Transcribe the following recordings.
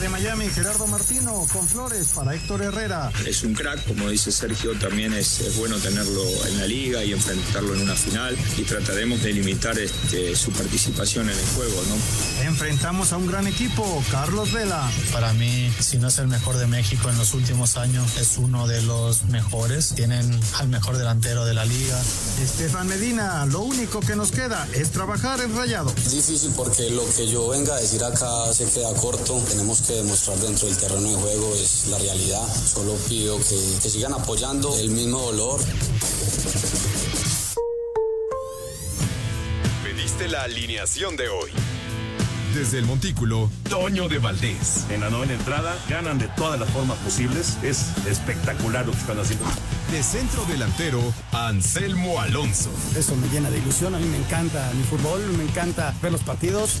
De Miami, Gerardo Martino, con flores para Héctor Herrera. Es un crack, como dice Sergio, también es, bueno tenerlo en la liga y enfrentarlo en una final y trataremos de limitar este, su participación en el juego. ¿no? Enfrentamos a un gran equipo, Carlos Vela. Para mí, si no es el mejor de México en los últimos años, es uno de los mejores. Tienen al mejor delantero de la liga. Estefan Medina, lo único que nos queda es trabajar en rayado. Es difícil porque lo que yo venga a decir acá se queda corto. Tenemos que demostrar dentro del terreno de juego es la realidad. Solo pido que, que sigan apoyando el mismo dolor. Pediste la alineación de hoy. Desde el Montículo, Toño de Valdés. En la novena entrada ganan de todas las formas posibles. Es espectacular lo que están haciendo. De centro delantero, Anselmo Alonso. Eso me llena de ilusión. A mí me encanta mi fútbol, me encanta ver los partidos.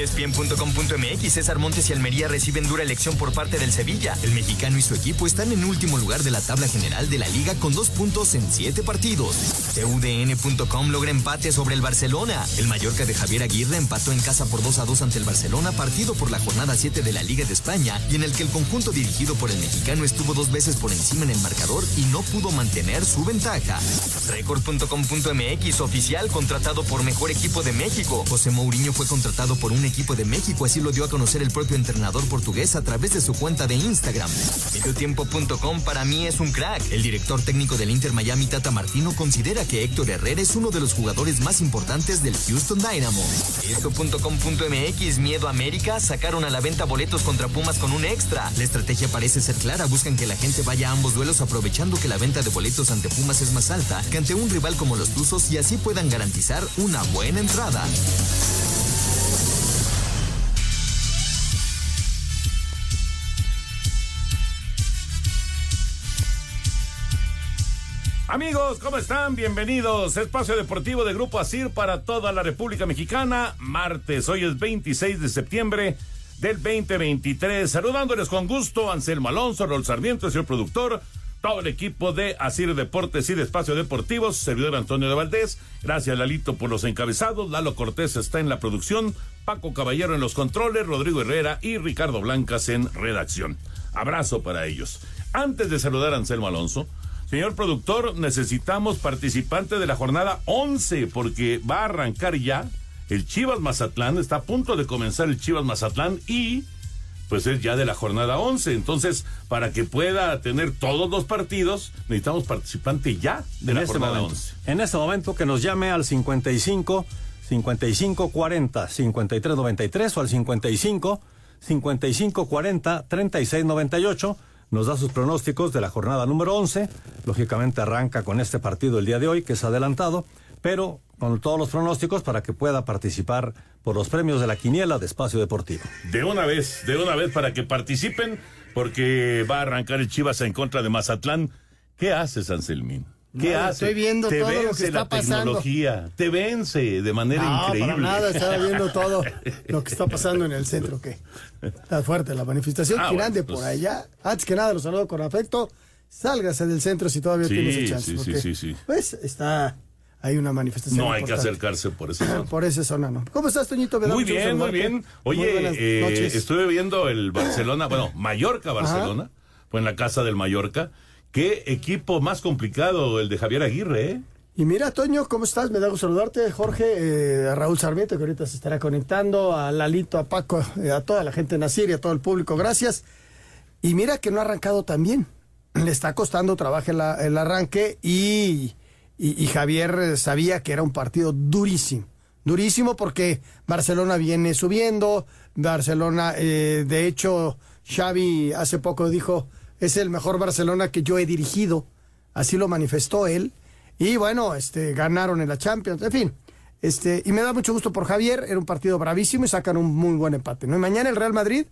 ESPN.com.mx César Montes y Almería reciben dura elección por parte del Sevilla. El mexicano y su equipo están en último lugar de la tabla general de la liga con dos puntos en siete partidos. TUDN.com logra empate sobre el Barcelona. El Mallorca de Javier Aguirre empató en casa por 2 a 2 ante el Barcelona, partido por la jornada 7 de la Liga de España y en el que el conjunto dirigido por el mexicano estuvo dos veces por encima en el marcador y no pudo mantener su ventaja. Record.com.mx oficial contratado por Mejor Equipo de México. José Mourinho fue contratado por un equipo de México, así lo dio a conocer el propio entrenador portugués a través de su cuenta de Instagram. Mediotiempo.com para mí es un crack. El director técnico del Inter Miami, Tata Martino, considera que Héctor Herrera es uno de los jugadores más importantes del Houston Dynamo. Esto.com.mx, Miedo América, sacaron a la venta boletos contra Pumas con un extra. La estrategia parece ser clara, buscan que la gente vaya a ambos duelos aprovechando que la venta de boletos ante Pumas es más alta que ante un rival como los Tuzos y así puedan garantizar una buena entrada. Amigos, ¿cómo están? Bienvenidos. Espacio Deportivo de Grupo Asir para toda la República Mexicana. Martes, hoy es 26 de septiembre del 2023. Saludándoles con gusto, Anselmo Alonso, Rol Sarmiento, señor productor, todo el equipo de Asir Deportes y de Espacio Deportivos, servidor Antonio de Valdés. Gracias, Lalito, por los encabezados. Lalo Cortés está en la producción, Paco Caballero en los controles, Rodrigo Herrera y Ricardo Blancas en redacción. Abrazo para ellos. Antes de saludar a Anselmo Alonso, Señor productor, necesitamos participante de la jornada 11 porque va a arrancar ya el Chivas Mazatlán. Está a punto de comenzar el Chivas Mazatlán y pues es ya de la jornada 11. Entonces, para que pueda tener todos los partidos, necesitamos participante ya de en la este jornada momento, 11. En este momento que nos llame al 55 55 40 53 93 o al 55 55 40 36 98 nos da sus pronósticos de la jornada número 11. Lógicamente arranca con este partido el día de hoy, que es adelantado, pero con todos los pronósticos para que pueda participar por los premios de la quiniela de Espacio Deportivo. De una vez, de una vez para que participen, porque va a arrancar el Chivas en contra de Mazatlán. ¿Qué haces, Anselmín? ¿Qué hace? estoy viendo te todo lo que vence está la pasando. tecnología, te vence de manera no, increíble. para nada, estaba viendo todo lo que está pasando en el centro, que está fuerte la manifestación. Ah, Quien bueno, ande pues. por allá, antes que nada, los saludo con afecto. Sálgase del centro si todavía Sí, tienes chance. sí, sí, porque, sí, sí. Pues está, hay una manifestación. No hay que acercarse por ese lado. Por esa zona, ¿no? ¿Cómo estás, Toñito? Muy bien, muy bien. Muy Oye, buenas eh, noches. estuve viendo el Barcelona, bueno, Mallorca-Barcelona, fue en la casa del Mallorca. Qué equipo más complicado el de Javier Aguirre, ¿eh? Y mira, Toño, ¿cómo estás? Me da gusto saludarte, Jorge, eh, a Raúl Sarmiento, que ahorita se estará conectando, a Lalito, a Paco, eh, a toda la gente de Nacir y a todo el público, gracias. Y mira que no ha arrancado tan bien. Le está costando trabajo el, arranque y, y- y Javier sabía que era un partido durísimo. Durísimo porque Barcelona viene subiendo, Barcelona, eh, de hecho, Xavi hace poco dijo, es el mejor Barcelona que yo he dirigido, así lo manifestó él. Y bueno, este, ganaron en la Champions, en fin. Este, y me da mucho gusto por Javier, era un partido bravísimo y sacan un muy buen empate. ¿no? Y mañana el Real Madrid,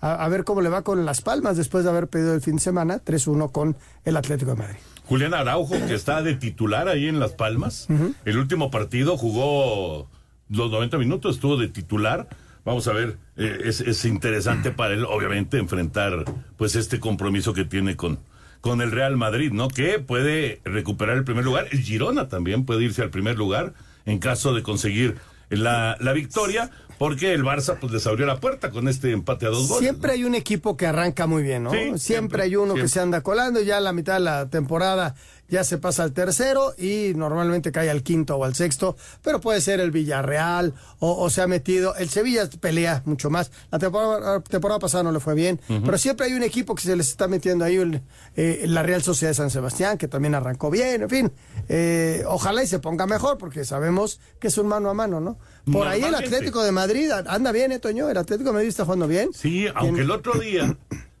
a, a ver cómo le va con Las Palmas después de haber pedido el fin de semana 3-1 con el Atlético de Madrid. Julián Araujo, que está de titular ahí en Las Palmas. El último partido jugó los 90 minutos, estuvo de titular. Vamos a ver, eh, es, es, interesante para él, obviamente, enfrentar pues este compromiso que tiene con, con el Real Madrid, ¿no? Que puede recuperar el primer lugar. El Girona también puede irse al primer lugar en caso de conseguir la, la victoria, porque el Barça pues les abrió la puerta con este empate a dos goles. Siempre hay un equipo que arranca muy bien, ¿no? Sí, siempre, siempre, hay uno que se anda colando y ya a la mitad de la temporada ya se pasa al tercero y normalmente cae al quinto o al sexto, pero puede ser el Villarreal o, o se ha metido. El Sevilla pelea mucho más. La temporada, la temporada pasada no le fue bien, pero siempre hay un equipo que se les está metiendo ahí, el, eh, la Real Sociedad de San Sebastián, que también arrancó bien, en fin. eh, ojalá y se ponga mejor porque sabemos que es un mano a mano, ¿no? Por ahí el. Atlético de Madrid anda bien, ¿eh, Toño? El Atlético de Madrid está jugando bien. Sí, aunque el otro día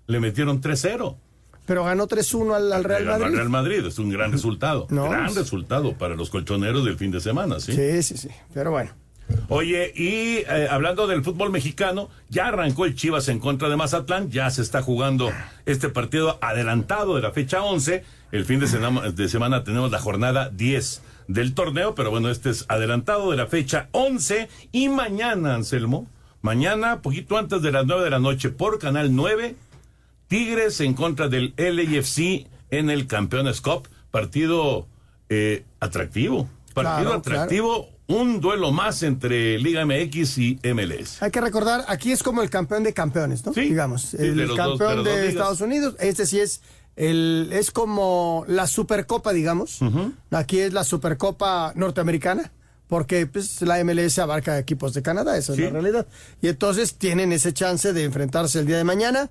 le metieron 3-0. Pero ganó 3-1 al, al Real Al Madrid. Real Madrid es un gran resultado. No, gran es- resultado para los colchoneros del fin de semana, ¿sí? Sí, sí, sí. Pero bueno. Oye, y eh, hablando del fútbol mexicano, ya arrancó el Chivas en contra de Mazatlán, ya se está jugando este partido adelantado de la fecha 11. El fin de semana, de semana tenemos la jornada 10 del torneo, pero bueno, este es adelantado de la fecha 11. Y mañana, Anselmo, mañana, poquito antes de las 9 de la noche, por Canal 9, Tigres en contra del LAFC en el Campeones Cup. Partido eh, atractivo. Partido Claro, atractivo. Un duelo más entre Liga MX y MLS. Hay que recordar, aquí es como el campeón de campeones, ¿no? Digamos, de el los dos- de campeón de. Estados Unidos, este sí es el es como la Supercopa, digamos. Aquí es la Supercopa norteamericana, porque pues la MLS abarca equipos de Canadá, esa Sí. es la realidad. Y entonces tienen ese chance de enfrentarse el día de mañana.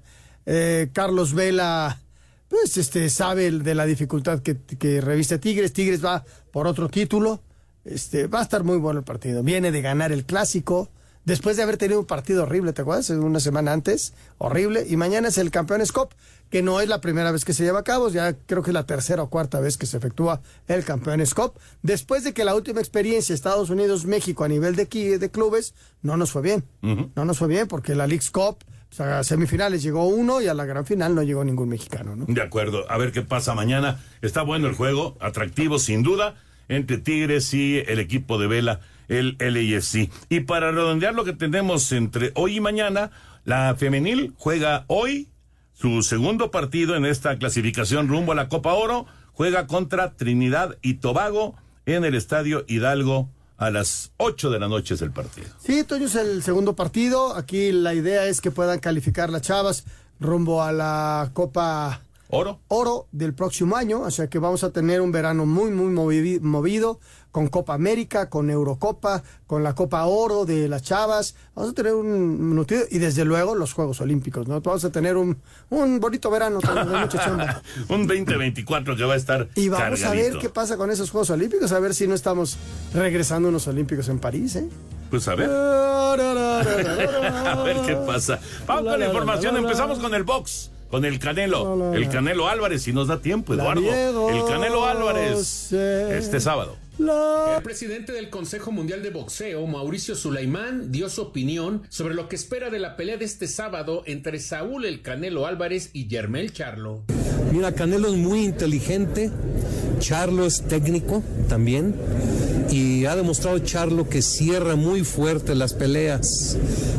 Eh, Carlos Vela pues este sabe de la dificultad que, que reviste Tigres. Tigres va por otro título. Este, va a estar muy bueno el partido. Viene de ganar el clásico. Después de haber tenido un partido horrible, ¿te acuerdas? Una semana antes, horrible. Y mañana es el Campeones Cup, que no es la primera vez que se lleva a cabo, ya creo que es la tercera o cuarta vez que se efectúa el Campeones Cup. Después de que la última experiencia Estados Unidos-México a nivel de, de clubes no nos fue bien. No nos fue bien porque la League's Cup, a semifinales llegó uno y a la gran final no llegó ningún mexicano, ¿no? De acuerdo, a ver qué pasa mañana. Está bueno el juego, atractivo sin duda, entre Tigres y el equipo de vela, el LAFC. Y para redondear lo que tenemos entre hoy y mañana, la femenil juega hoy su segundo partido en esta clasificación rumbo a la Copa Oro. Juega contra Trinidad y Tobago en el Estadio Hidalgo a las 8 de la noche es el partido. Sí, Toño es el segundo partido. Aquí la idea es que puedan calificar las chavas rumbo a la Copa Oro. Oro del próximo año. O sea que vamos a tener un verano muy, muy movi- movido con Copa América, con Eurocopa, con la Copa Oro de las chavas. Vamos a tener un nutrido y desde luego los Juegos Olímpicos, ¿no? Vamos a tener un, un bonito verano Toño, de mucha chamba. Un 2024 que va a estar Y vamos a ver qué pasa con esos Juegos Olímpicos, a ver si no estamos regresando a unos Olímpicos en París, ¿eh? Pues a ver. A ver qué pasa. Vamos con la información. Empezamos con el box, con el Canelo. El Canelo Álvarez, si nos da tiempo, Eduardo. El Canelo Álvarez. Este sábado. El presidente del Consejo Mundial de Boxeo, Mauricio Sulaimán, dio su opinión sobre lo que espera de la pelea de este sábado entre Saúl El Canelo Álvarez y Yermel Charlo. Mira, Canelo es muy inteligente, Charlo es técnico también y ha demostrado Charlo que cierra muy fuerte las peleas.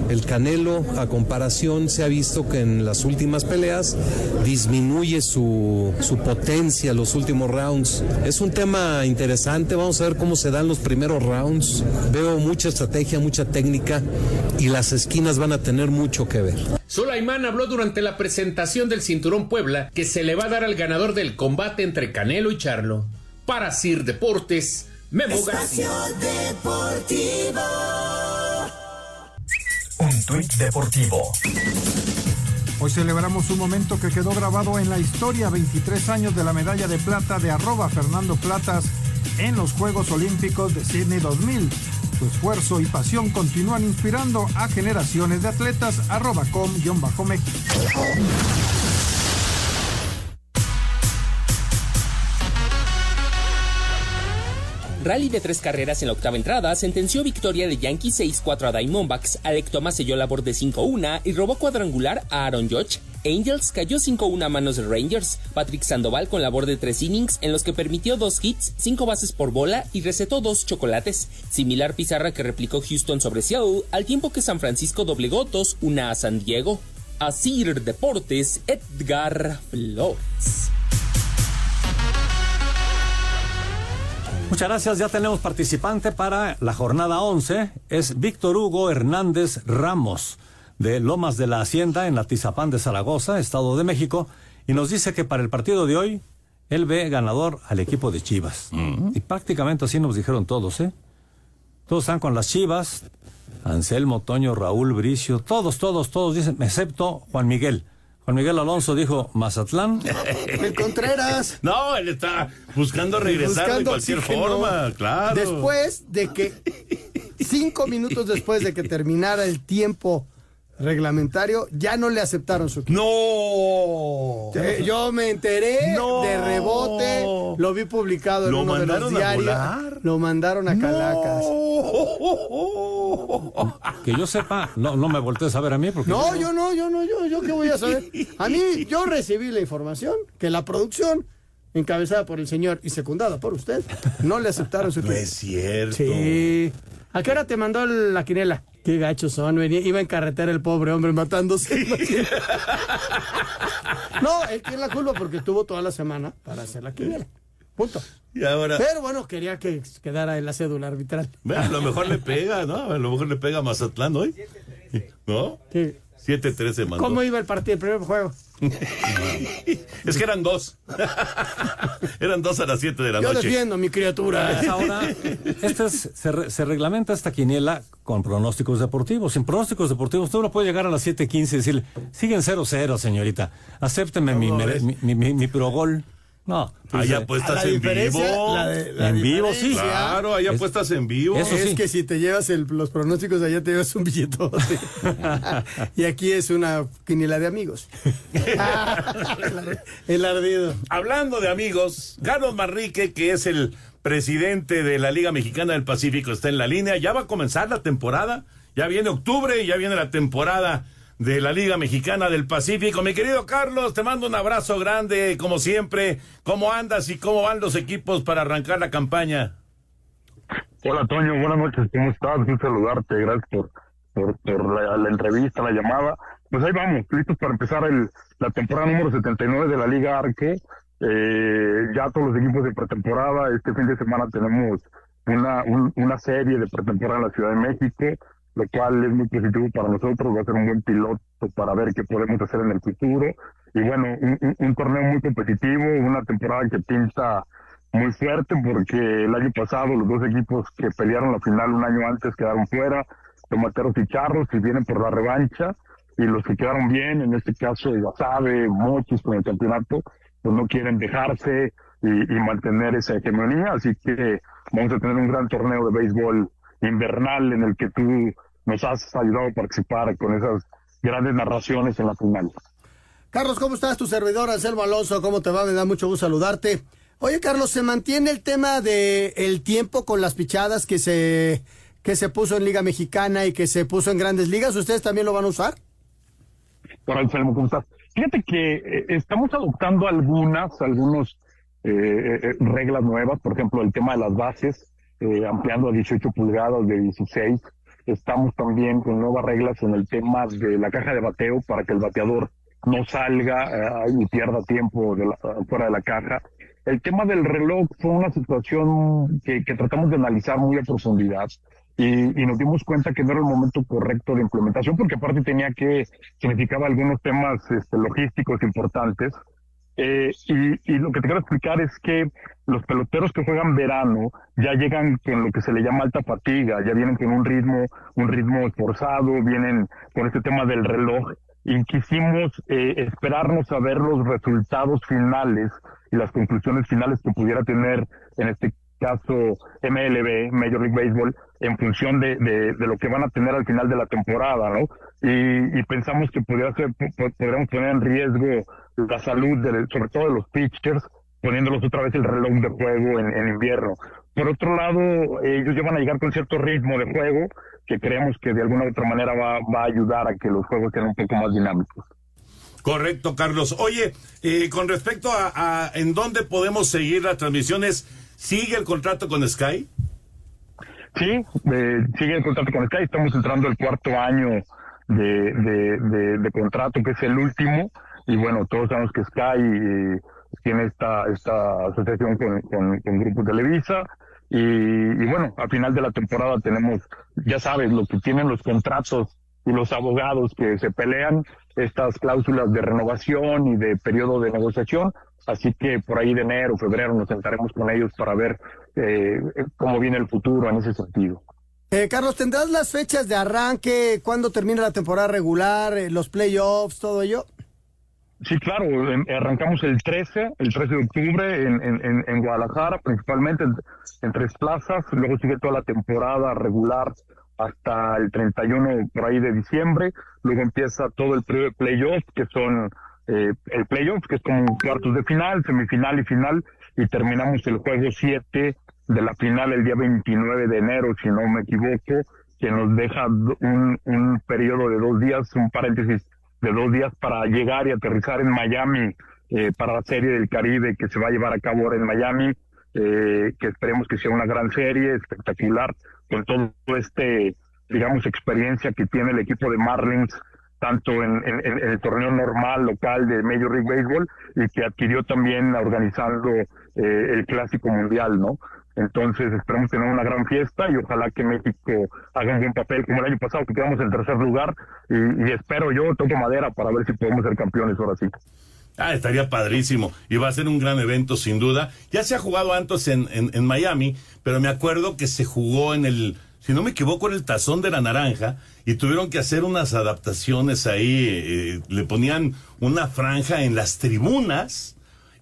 El Canelo, a comparación, se ha visto que en las últimas peleas disminuye su, su potencia los últimos rounds. Es un tema interesante, vamos a ver cómo se dan los primeros rounds. Veo mucha estrategia, mucha técnica y las esquinas van a tener mucho que ver. Sulaimán habló durante la presentación del Cinturón Puebla que se le va a dar al ganador del combate entre Canelo y Charlo. Para Sir Deportes, Memo García. Deportivo. Un tuit deportivo. Hoy celebramos un momento que quedó grabado en la historia, 23 años de la medalla de plata de arroba Fernando Platas en los Juegos Olímpicos de Sydney 2000. Su esfuerzo y pasión continúan inspirando a generaciones de atletas arroba com-méxico. Rally de tres carreras en la octava entrada sentenció victoria de Yankee 6-4 a Diamondbacks. Alec Thomas selló labor de 5-1 y robó cuadrangular a Aaron Judge Angels cayó 5-1 a manos de Rangers. Patrick Sandoval con labor de tres innings en los que permitió dos hits, cinco bases por bola y recetó dos chocolates. Similar pizarra que replicó Houston sobre Seattle, al tiempo que San Francisco doblegó 2-1 a San Diego. Asir Deportes, Edgar Flores. Muchas gracias, ya tenemos participante para la jornada 11. Es Víctor Hugo Hernández Ramos, de Lomas de la Hacienda, en Atizapán de Zaragoza, Estado de México, y nos dice que para el partido de hoy, él ve ganador al equipo de Chivas. Y prácticamente así nos dijeron todos, ¿eh? Todos están con las Chivas, Anselmo, Toño, Raúl, Bricio, todos, todos, todos dicen, excepto Juan Miguel. Juan Miguel Alonso dijo Mazatlán. El Contreras. No, él está buscando regresar de cualquier oxígeno. forma, claro. Después de que, cinco minutos después de que terminara el tiempo reglamentario, ya no le aceptaron su ¡No! Eh, Yo me enteré No. de rebote, lo vi publicado en ¿Lo uno de los mandaron a diarios. volar? Lo mandaron a Calacas. Que yo sepa, no, no me voltees a ver a mí porque... No, yo no, yo no, yo, yo qué voy a saber. A mí, yo recibí la información que la producción, encabezada por el señor y secundada por usted, no le aceptaron su No es cierto. Sí. ¿A qué hora te mandó la quinela? Qué gachos son, venía, iba en carretera el pobre hombre matándose. no, él tiene la culpa porque estuvo toda la semana para hacer la quinela. Punto. Y ahora, Pero bueno, quería que quedara en la cédula arbitral. bueno, a lo mejor le pega, ¿no? A lo mejor le pega a Mazatlán hoy. ¿No? Sí. 7-13 mandó. ¿Cómo iba el partido, el primer juego? Es que eran dos. eran dos a las 7 de la Yo noche. defiendo a mi criatura. Es ahora, este es- se, re- se reglamenta esta quiniela con pronósticos deportivos. Sin pronósticos deportivos, tú no puedes llegar a las 7:15 y decirle, siguen 0-0, señorita. Acépteme mi, ¿Cómo mere- ves? mi, mi, mi- mi progol. No. Ahí dice, apuestas en vivo. la de- la en vivo, sí. Claro, Es- apuestas en vivo. Eso es sí. que si te llevas el- los pronósticos allá te llevas un billetote. y aquí es una quiniela de amigos. el ardido. Hablando de amigos, Carlos Manrique, que es el presidente de la Liga Mexicana del Pacífico, está en la línea. Ya va a comenzar la temporada. Ya viene octubre y ya viene la temporada de la Liga Mexicana del Pacífico. Mi querido Carlos, te mando un abrazo grande, como siempre. ¿Cómo andas y cómo van los equipos para arrancar la campaña? Hola Toño, buenas noches, ¿cómo estás? Un saludarte, gracias por, por, la, la entrevista, la llamada. Pues ahí vamos, listos para empezar el, la temporada número 79 de la Liga Arque. Eh, ya todos los equipos de pretemporada, este fin de semana tenemos una, un- una serie de pretemporada en la Ciudad de México, lo cual es muy positivo para nosotros, va a ser un buen piloto para ver qué podemos hacer en el futuro. Y bueno, un, torneo muy competitivo, una temporada que pinta muy fuerte porque el año pasado los dos equipos que pelearon la final un año antes quedaron fuera, Tomateros y Charros, y vienen por la revancha, y los que quedaron bien, en este caso Guasave, Mochis con el campeonato, pues no quieren dejarse y, y mantener esa hegemonía, así que vamos a tener un gran torneo de béisbol invernal en el que tú nos has ayudado a participar con esas grandes narraciones en la final. Carlos, ¿cómo estás? Tu servidor, Anselmo Alonso, ¿cómo te va? Me da mucho gusto saludarte. Oye, Carlos, ¿se mantiene el tema de el tiempo con las pichadas que se, que se puso en Liga Mexicana y que se puso en Grandes Ligas? ¿Ustedes también lo van a usar? Hola, Anselmo, ¿cómo estás? Fíjate que eh, estamos adoptando algunas, algunos eh, eh, reglas nuevas, por ejemplo, el tema de las bases, eh, ampliando a 18 pulgadas de 16. Estamos también con nuevas reglas en el tema de la caja de bateo para que el bateador no salga eh, y pierda tiempo de la- fuera de la caja. El tema del reloj fue una situación que, tratamos de analizar muy a profundidad y, y nos dimos cuenta que no era el momento correcto de implementación porque aparte tenía que, significaba algunos temas este, logísticos importantes. Eh, y, y lo que te quiero explicar es que los peloteros que juegan verano ya llegan con lo que se le llama alta fatiga, ya vienen con un ritmo, un ritmo esforzado, vienen con este tema del reloj. Y quisimos eh, esperarnos a ver los resultados finales y las conclusiones finales que pudiera tener en este caso MLB, Major League Baseball, en función de, lo que van a tener al final de la temporada, ¿no? Y, y pensamos que podría ser, po- podríamos poner en riesgo la salud, de, sobre todo de los pitchers, poniéndolos otra vez el reloj de juego en, invierno. Por otro lado, ellos ya van a llegar con cierto ritmo de juego que creemos que de alguna u otra manera va, va a ayudar a que los juegos sean un poco más dinámicos. Correcto, Carlos. Oye, eh, con respecto a, en dónde podemos seguir las transmisiones, ¿sigue el contrato con Sky? Sí, eh, sigue el contrato con Sky. Estamos entrando el cuarto año de, contrato, que es el último. Y bueno, todos sabemos que Sky eh, tiene esta, esta asociación con, con, Grupo Televisa. Y, y, bueno, al final de la temporada tenemos, ya sabes, lo que tienen los contratos y los abogados que se pelean, estas cláusulas de renovación y de periodo de negociación. Así que por ahí de enero, febrero nos sentaremos con ellos para ver eh, cómo viene el futuro en ese sentido. Eh, Carlos, ¿tendrás las fechas de arranque? ¿Cuándo termina la temporada regular? Eh, ¿Los playoffs? ¿Todo ello? Sí, claro. Arrancamos el 13, el 13 de octubre en, en, en Guadalajara, principalmente en, en, tres plazas. Luego sigue toda la temporada regular hasta el 31 por ahí de diciembre. Luego empieza todo el periodo de playoffs, que son eh, el playoff, que es como cuartos de final, semifinal y final. Y terminamos el juego 7 de la final el día 29 de enero, si no me equivoco, que nos deja un, un periodo de dos días, un paréntesis de dos días para llegar y aterrizar en Miami eh, para la serie del Caribe que se va a llevar a cabo ahora en Miami, eh, que esperemos que sea una gran serie, espectacular, con todo este, digamos, experiencia que tiene el equipo de Marlins, tanto en, en, el torneo normal local de Major League Baseball y que adquirió también organizando eh, el Clásico Mundial, ¿no? Entonces esperamos tener una gran fiesta y ojalá que México haga un buen papel como el año pasado, que quedamos en tercer lugar y, y espero yo, toco madera para ver si podemos ser campeones ahora sí. Ah, estaría padrísimo. Y va a ser un gran evento, sin duda. Ya se ha jugado antes en, en, en, Miami, pero me acuerdo que se jugó en el, si no me equivoco, en el Tazón de la Naranja, y tuvieron que hacer unas adaptaciones ahí. Eh, le ponían una franja en las tribunas,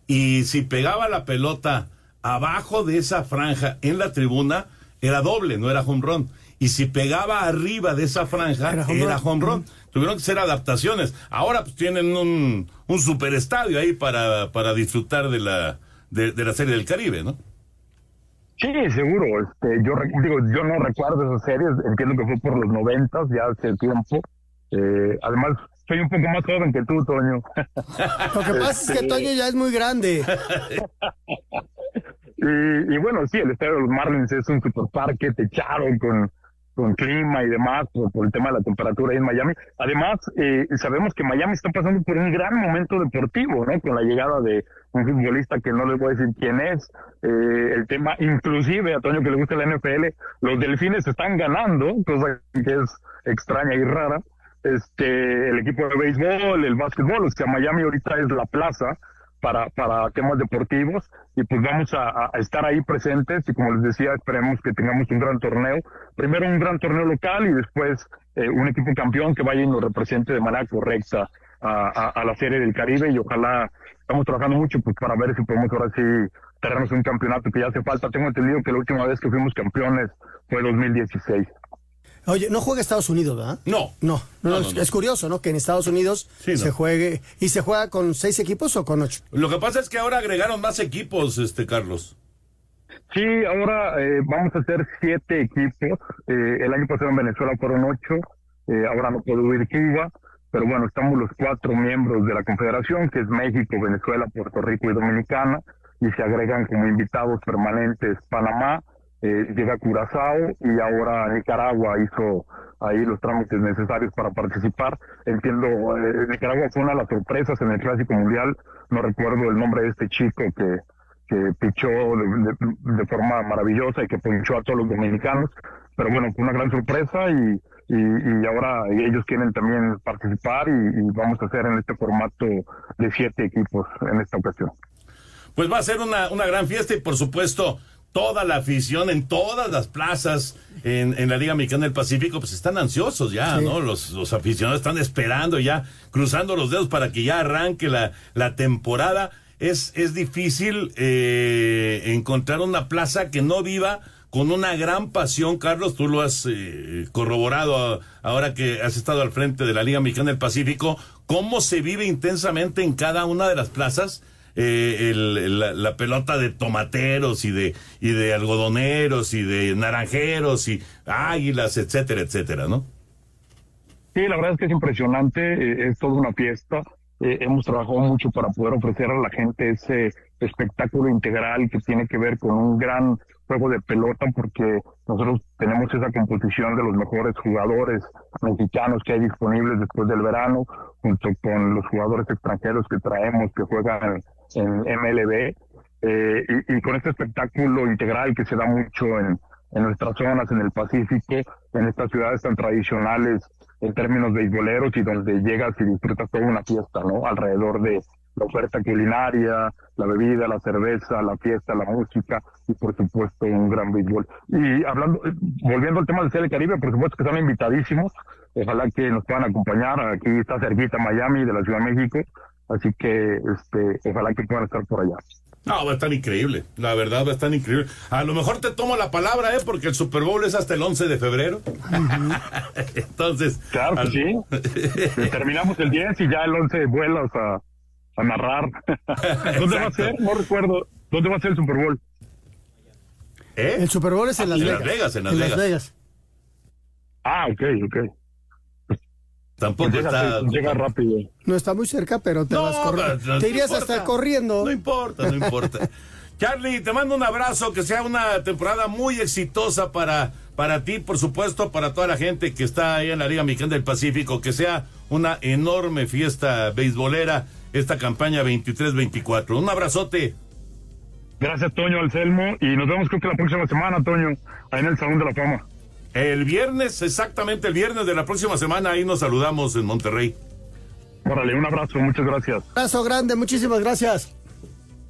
y si pegaba la pelota abajo de esa franja en la tribuna, era doble, no era home run. Y si pegaba arriba de esa franja, era home, era home run. Tuvieron que ser adaptaciones. Ahora pues tienen un, un super estadio ahí para, para disfrutar de la, de, de la serie del Caribe, ¿no? Sí, seguro. Este, yo digo, yo no recuerdo esas series. Entiendo que fue por los noventas, ya hace tiempo. Eh, además, soy un poco más joven que tú, Toño. Lo que pasa es que Este, Toño ya es muy grande. y, y, bueno, sí, el estadio de los Marlins es un superparque techado con, con clima y demás por, por, el tema de la temperatura ahí en Miami. Además, eh, sabemos que Miami está pasando por un gran momento deportivo, ¿no? Con la llegada de un futbolista que no les voy a decir quién es. Eh, el tema, inclusive a Toño que le gusta la NFL, los delfines están ganando, cosa que es extraña y rara. Este, el equipo de béisbol, el básquetbol, o sea, Miami ahorita es la plaza para, para temas deportivos y pues vamos a, estar ahí presentes y como les decía, esperemos que tengamos un gran torneo. Primero un gran torneo local y después eh, un equipo campeón que vaya y nos represente de manera correcta a, a, a, la Serie del Caribe y ojalá estamos trabajando mucho pues para ver si podemos ahora sí traernos un campeonato que ya hace falta. Tengo entendido que la última vez que fuimos campeones fue 2016. Oye, no juega Estados Unidos, ¿verdad? No. No, no, no, no es, no. es, curioso, ¿no? Que en Estados Unidos sí, se juegue. ¿Y se juega con seis equipos o con ocho? Lo que pasa es que ahora agregaron más equipos, este Carlos. Sí, ahora eh, vamos a hacer siete equipos. Eh, el año pasado en Venezuela fueron ocho. Eh, ahora no puedo ir Cuba. Pero bueno, estamos los cuatro miembros de la Confederación, que es México, Venezuela, Puerto Rico y Dominicana. Y se agregan como invitados permanentes Panamá, eh, llega Curazao y ahora Nicaragua hizo ahí los trámites necesarios para participar. Entiendo, eh, Nicaragua fue una de las sorpresas en el Clásico Mundial, no recuerdo el nombre de este chico que, que pichó de, forma maravillosa y que pinchó a todos los dominicanos, pero bueno, fue una gran sorpresa y, y, ahora ellos quieren también participar y, y vamos a hacer en este formato de siete equipos en esta ocasión. Pues va a ser una, una gran fiesta y por supuesto toda la afición en todas las plazas en, en, la Liga Mexicana del Pacífico, pues están ansiosos ya, sí. ¿no? Los, los, aficionados están esperando ya, cruzando los dedos para que ya arranque la, la temporada. Es, es difícil eh, encontrar una plaza que no viva con una gran pasión, Carlos, tú lo has eh, corroborado ahora que has estado al frente de la Liga Mexicana del Pacífico, cómo se vive intensamente en cada una de las plazas eh, el, la, la, pelota de tomateros y de, y de algodoneros y de naranjeros y águilas, etcétera, etcétera, ¿no? Sí, la verdad es que es impresionante, eh, es toda una fiesta. eh, hemos trabajado mucho para poder ofrecer a la gente ese espectáculo integral que tiene que ver con un gran juego de pelota porque nosotros tenemos esa composición de los mejores jugadores mexicanos que hay disponibles después del verano, junto con los jugadores extranjeros que traemos que juegan en, MLB, eh, y, con este espectáculo integral que se da mucho en, en nuestras zonas, en el Pacífico, en estas ciudades tan tradicionales en términos beisboleros y donde llegas y disfrutas toda una fiesta, ¿no? Alrededor de la oferta culinaria, la bebida, la cerveza, la fiesta, la música y por supuesto un gran béisbol. Y hablando, volviendo al tema del Cele Caribe, por supuesto que están invitadísimos, ojalá que nos puedan acompañar, aquí está cerquita Miami de la Ciudad de México, así que este, ojalá que puedan estar por allá. No, va a estar increíble. La verdad va a estar increíble. A lo mejor te tomo la palabra, ¿eh? Porque el Super Bowl es hasta el 11 de febrero. Entonces. Claro que sí. Terminamos el 10 y ya el 11 vuelas a, a narrar. ¿Dónde va a ser? No recuerdo. ¿Dónde va a ser el Super Bowl? ¿Eh? El Super Bowl es en, Las, Vegas. Las Vegas. En Las, Vegas. Vegas. Ah, ok, ok. Tampoco está. Llega rápido. No está muy cerca, pero te vas corriendo. te irías hasta corriendo. No importa, no importa. Charlie, te mando un abrazo, que sea una temporada muy exitosa para, para ti, por supuesto, para toda la gente que está ahí en la Liga Mexicana del Pacífico, que sea una enorme fiesta beisbolera esta campaña 23-24. Un abrazote. Gracias, Toño Alcelmo, y nos vemos creo que la próxima semana, Toño, ahí en el Salón de la Fama. El viernes, exactamente el viernes de la próxima semana, ahí nos saludamos en Monterrey. Órale, un abrazo, muchas gracias. Abrazo grande, muchísimas gracias.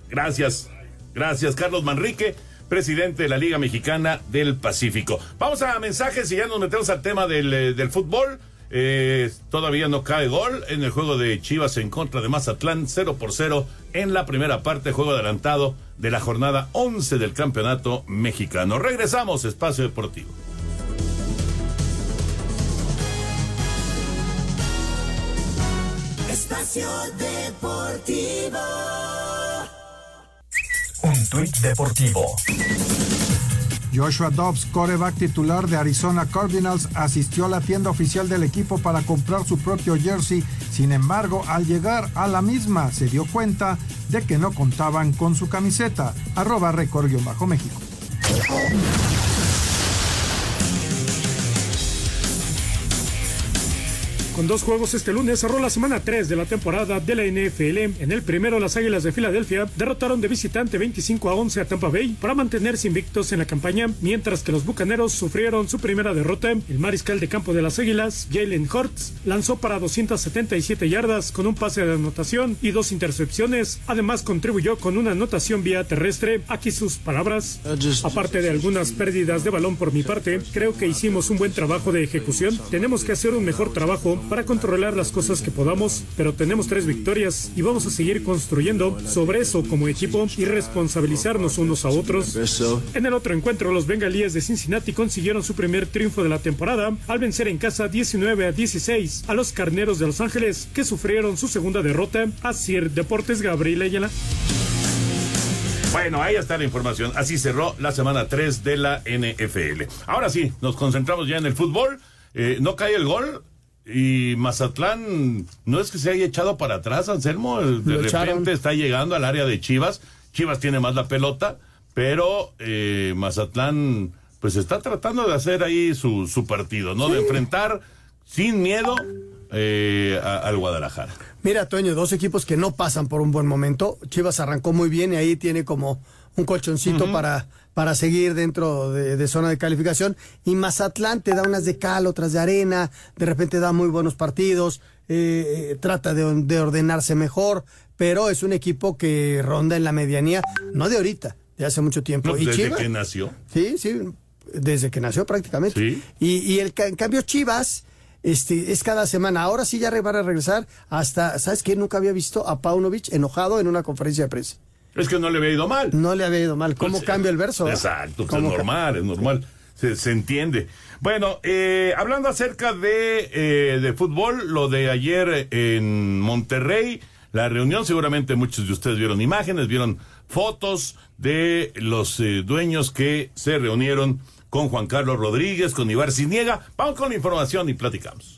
Gracias, gracias, Carlos Manrique, presidente de la Liga Mexicana del Pacífico. Vamos a mensajes y ya nos metemos al tema del, eh, del fútbol. Eh, todavía no cae gol en el juego de Chivas en contra de Mazatlán, 0 por 0 en la primera parte, juego adelantado de la jornada 11 del campeonato mexicano. Regresamos, espacio deportivo. Espacio Deportivo. Un tuit deportivo. Joshua Dobbs, coreback titular de Arizona Cardinals, asistió a la tienda oficial del equipo para comprar su propio jersey. Sin embargo, al llegar a la misma, se dio cuenta de que no contaban con su camiseta. Arroba bajo Con dos juegos este lunes cerró la semana 3 de la temporada de la NFL. En el primero, las Águilas de Filadelfia derrotaron de visitante 25 a 11 a Tampa Bay para mantenerse invictos en la campaña, mientras que los Bucaneros sufrieron su primera derrota. El mariscal de campo de las Águilas, Jalen Hurts, lanzó para 277 yardas con un pase de anotación y dos intercepciones. Además, contribuyó con una anotación vía terrestre. Aquí sus palabras. Aparte de algunas pérdidas de balón por mi parte, creo que hicimos un buen trabajo de ejecución. Tenemos que hacer un mejor trabajo para controlar las cosas que podamos, pero tenemos tres victorias y vamos a seguir construyendo sobre eso como equipo y responsabilizarnos unos a otros. En el otro encuentro, los bengalíes de Cincinnati consiguieron su primer triunfo de la temporada al vencer en casa 19 a 16 a los carneros de Los Ángeles, que sufrieron su segunda derrota a Sir Deportes Gabriel Ayala. Bueno, ahí está la información. Así cerró la semana 3 de la NFL. Ahora sí, nos concentramos ya en el fútbol. Eh, no cae el gol. Y Mazatlán no es que se haya echado para atrás, Anselmo. De repente está llegando al área de Chivas. Chivas tiene más la pelota, pero eh, Mazatlán pues está tratando de hacer ahí su, su partido, ¿no? De enfrentar sin miedo eh, al Guadalajara. Mira, Toño, dos equipos que no pasan por un buen momento. Chivas arrancó muy bien y ahí tiene como un colchoncito para, para seguir dentro de, zona de calificación. Y Mazatlán te da unas de cal, otras de arena, de repente da muy buenos partidos, eh, eh, trata de, ordenarse mejor, pero es un equipo que ronda en la medianía, no de ahorita, de hace mucho tiempo. ¿Y desde que nació. Sí, sí, desde que nació prácticamente. Y, y el, en cambio Chivas... Este, es cada semana. Ahora sí ya van a regresar hasta, ¿sabes qué? Nunca había visto a Paunovic enojado en una conferencia de prensa. Es que no le había ido mal. No le había ido mal. ¿Cómo pues, cambia el verso? Exacto, pues, es normal, es normal. Se, entiende. Bueno, eh, hablando acerca de, eh, de fútbol, lo de ayer en Monterrey, la reunión, seguramente muchos de ustedes vieron imágenes, vieron fotos de los eh, dueños que se reunieron con Juan Carlos Rodríguez, con Ibar Ciniega. Vamos con la información y platicamos.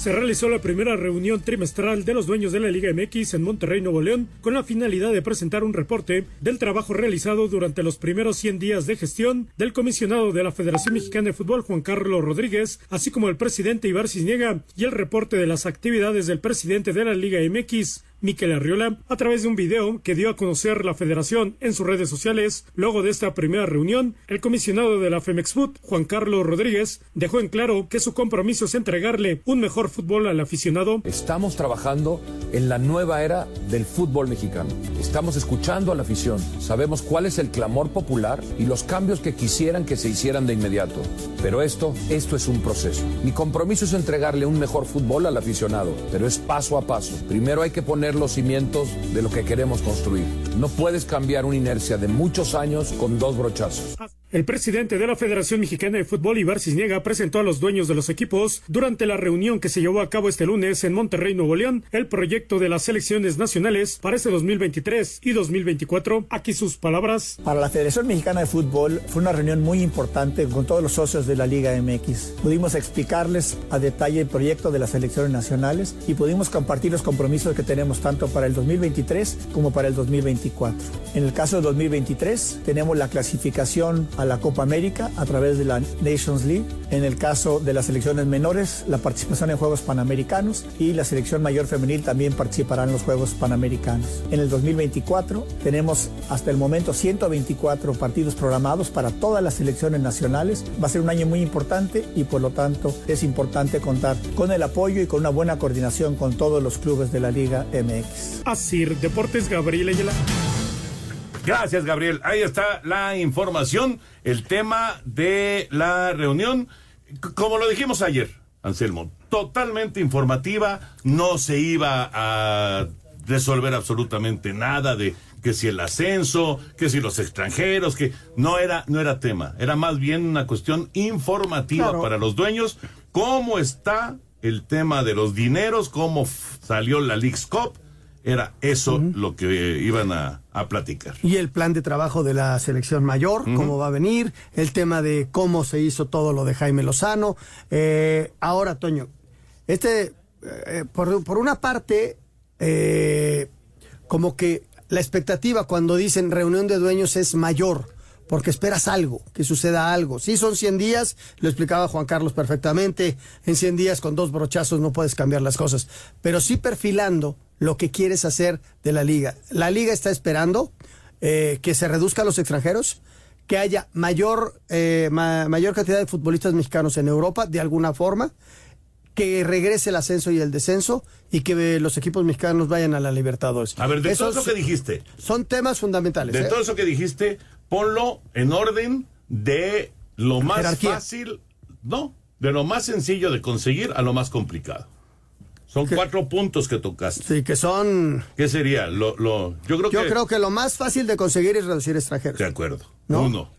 Se realizó la primera reunión trimestral de los dueños de la Liga MX en Monterrey, Nuevo León, con la finalidad de presentar un reporte del trabajo realizado durante los primeros 100 días de gestión del comisionado de la Federación Mexicana de Fútbol, Juan Carlos Rodríguez, así como el presidente Ibar Cisniega, y el reporte de las actividades del presidente de la Liga MX, Miquel Arriola, a través de un video que dio a conocer la federación en sus redes sociales. Luego de esta primera reunión, el comisionado de la Femex Food, Juan Carlos Rodríguez, dejó en claro que su compromiso es entregarle un mejor fútbol al aficionado. Estamos trabajando en la nueva era del fútbol mexicano. Estamos escuchando a la afición. Sabemos cuál es el clamor popular y los cambios que quisieran que se hicieran de inmediato. Pero esto, esto es un proceso. Mi compromiso es entregarle un mejor fútbol al aficionado, pero es paso a paso. Primero hay que poner los cimientos de lo que queremos construir. No puedes cambiar una inercia de muchos años con dos brochazos. El presidente de la Federación Mexicana de Fútbol, Ibar Cisniega, presentó a los dueños de los equipos durante la reunión que se llevó a cabo este lunes en Monterrey, Nuevo León, el proyecto de las selecciones nacionales para este 2023 y 2024. Aquí sus palabras. Para la Federación Mexicana de Fútbol fue una reunión muy importante con todos los socios de la Liga MX. Pudimos explicarles a detalle el proyecto de las selecciones nacionales y pudimos compartir los compromisos que tenemos tanto para el 2023 como para el 2024. En el caso del 2023 tenemos la clasificación a la Copa América a través de la Nations League. En el caso de las selecciones menores, la participación en Juegos Panamericanos y la selección mayor femenil también participará en los Juegos Panamericanos. En el 2024 tenemos hasta el momento 124 partidos programados para todas las selecciones nacionales. Va a ser un año muy importante y por lo tanto es importante contar con el apoyo y con una buena coordinación con todos los clubes de la Liga MX. Asir Deportes Gabriel. Gracias, Gabriel. Ahí está la información, el tema de la reunión. Como lo dijimos ayer, Anselmo, totalmente informativa, no se iba a resolver absolutamente nada de que si el ascenso, que si los extranjeros, que no era no era tema, era más bien una cuestión informativa Claro. para los dueños, cómo está el tema de los dineros, cómo salió la League's Cup, era eso lo que iban a, a platicar. Y el plan de trabajo de la selección mayor, cómo va a venir, el tema de cómo se hizo todo lo de Jaime Lozano. Eh, ahora, Toño, este, eh, por, por una parte, eh, como que la expectativa cuando dicen reunión de dueños es mayor, porque esperas algo, que suceda algo. Sí, son 100 días, lo explicaba Juan Carlos perfectamente, en 100 días con dos brochazos no puedes cambiar las cosas, pero sí perfilando lo que quieres hacer de la liga. La liga está esperando eh, que se reduzcan los extranjeros, que haya mayor, eh, ma- mayor cantidad de futbolistas mexicanos en Europa, de alguna forma, que regrese el ascenso y el descenso y que eh, los equipos mexicanos vayan a la Libertadores. A ver, de todo eso que dijiste, Son temas fundamentales. de ¿eh? todo eso que dijiste, ponlo en orden de lo más Jerarquía. fácil, no, de lo más sencillo de conseguir a lo más complicado. Son cuatro puntos que tocaste. Sí, que son... ¿Qué sería? Lo, lo, yo creo Yo que... creo que lo más fácil de conseguir es reducir extranjeros. De acuerdo. ¿No? Uno.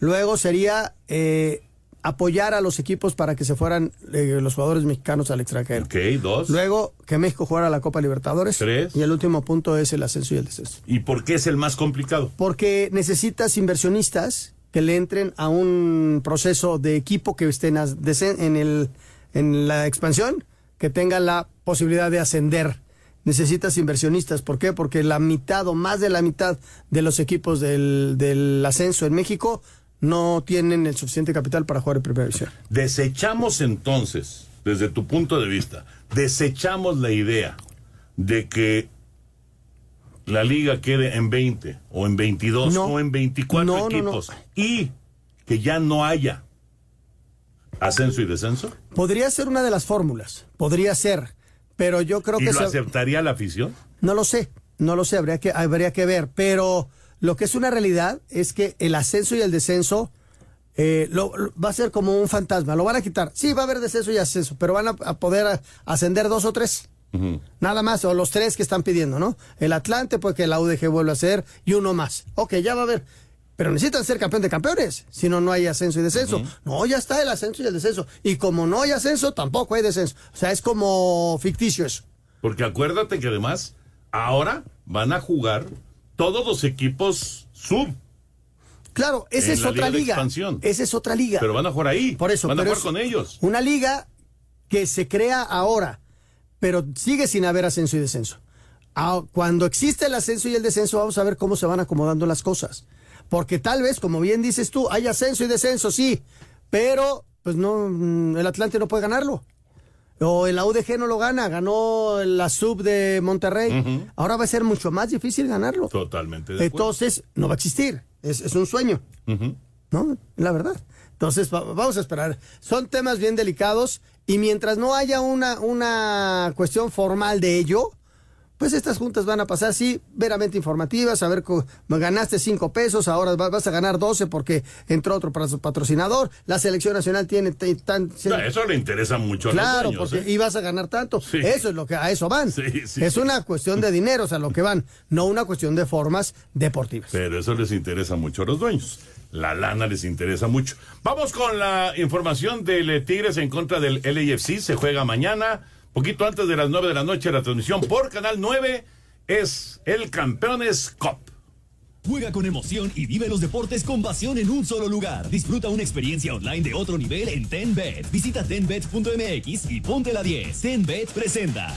Luego sería eh, apoyar a los equipos para que se fueran eh, los jugadores mexicanos al extranjero. Ok, dos. Luego que México jugara la Copa Libertadores. Tres. Y el último punto es el ascenso y el descenso. ¿Y por qué es el más complicado? Porque necesitas inversionistas que le entren a un proceso de equipo que estén en, el, en la expansión, que tengan la posibilidad de ascender. Necesitas inversionistas. ¿Por qué? Porque la mitad o más de la mitad de los equipos del, del ascenso en México no tienen el suficiente capital para jugar en primera división. Desechamos entonces, desde tu punto de vista, desechamos la idea de que la liga quede en 20 o en 22 No. o en 24 No, no, no. equipos y que ya no haya ascenso y descenso. Podría ser una de las fórmulas, podría ser, pero yo creo ¿Y que lo se- aceptaría la afición? No lo sé, no lo sé, habría que, habría que ver, pero lo que es una realidad es que el ascenso y el descenso eh, lo, lo- va a ser como un fantasma, lo van a quitar. Sí, va a haber descenso y ascenso, pero van a, a poder a- ascender dos o tres. Nada más, o los tres que están pidiendo, ¿no? El Atlante, pues que la UDG vuelve a ser, y uno más. Ok, ya va a haber. Pero necesitan ser campeón de campeones, si no, no hay ascenso y descenso. No, ya está el ascenso y el descenso. Y como no hay ascenso, tampoco hay descenso. O sea, es como ficticio eso. Porque acuérdate que además ahora van a jugar todos los equipos sub. Claro, esa es otra liga liga. Esa es otra liga. Pero van a jugar ahí. Por eso, van a jugar con ellos. Una liga que se crea ahora, pero sigue sin haber ascenso y descenso. Ah, Cuando existe el ascenso y el descenso, vamos a ver cómo se van acomodando las cosas. Porque tal vez, como bien dices tú, hay ascenso y descenso, sí, pero pues no, mm, el Atlante no puede ganarlo. O el AUDG no lo gana, ganó la sub de Monterrey. Ahora va a ser mucho más difícil ganarlo. Totalmente de. Entonces, no va a existir. Es, es un sueño. ¿no? La verdad. Entonces, va- vamos a esperar. Son temas bien delicados y mientras no haya una, una cuestión formal de ello, pues estas juntas van a pasar, sí, veramente informativas, a ver, ganaste cinco pesos, ahora va- vas a ganar 12 porque entró otro patrocinador, la selección nacional tiene tan... Eso le interesa mucho a los dueños, porque ¿eh? ibas a ganar tanto. Eso es lo que a eso van. es una cuestión de dinero, o sea, lo que van, no una cuestión de formas deportivas. Pero eso les interesa mucho a los dueños. La lana les interesa mucho. Vamos con la información del Tigres en contra del LAFC. Se juega mañana, poquito antes de las 9 de la noche. La transmisión por Canal 9 es el Campeones Cup. Juega con emoción y vive los deportes con pasión en un solo lugar. Disfruta una experiencia online de otro nivel en TenBet. Visita tenbet.mx y ponte la 10. TenBet presenta.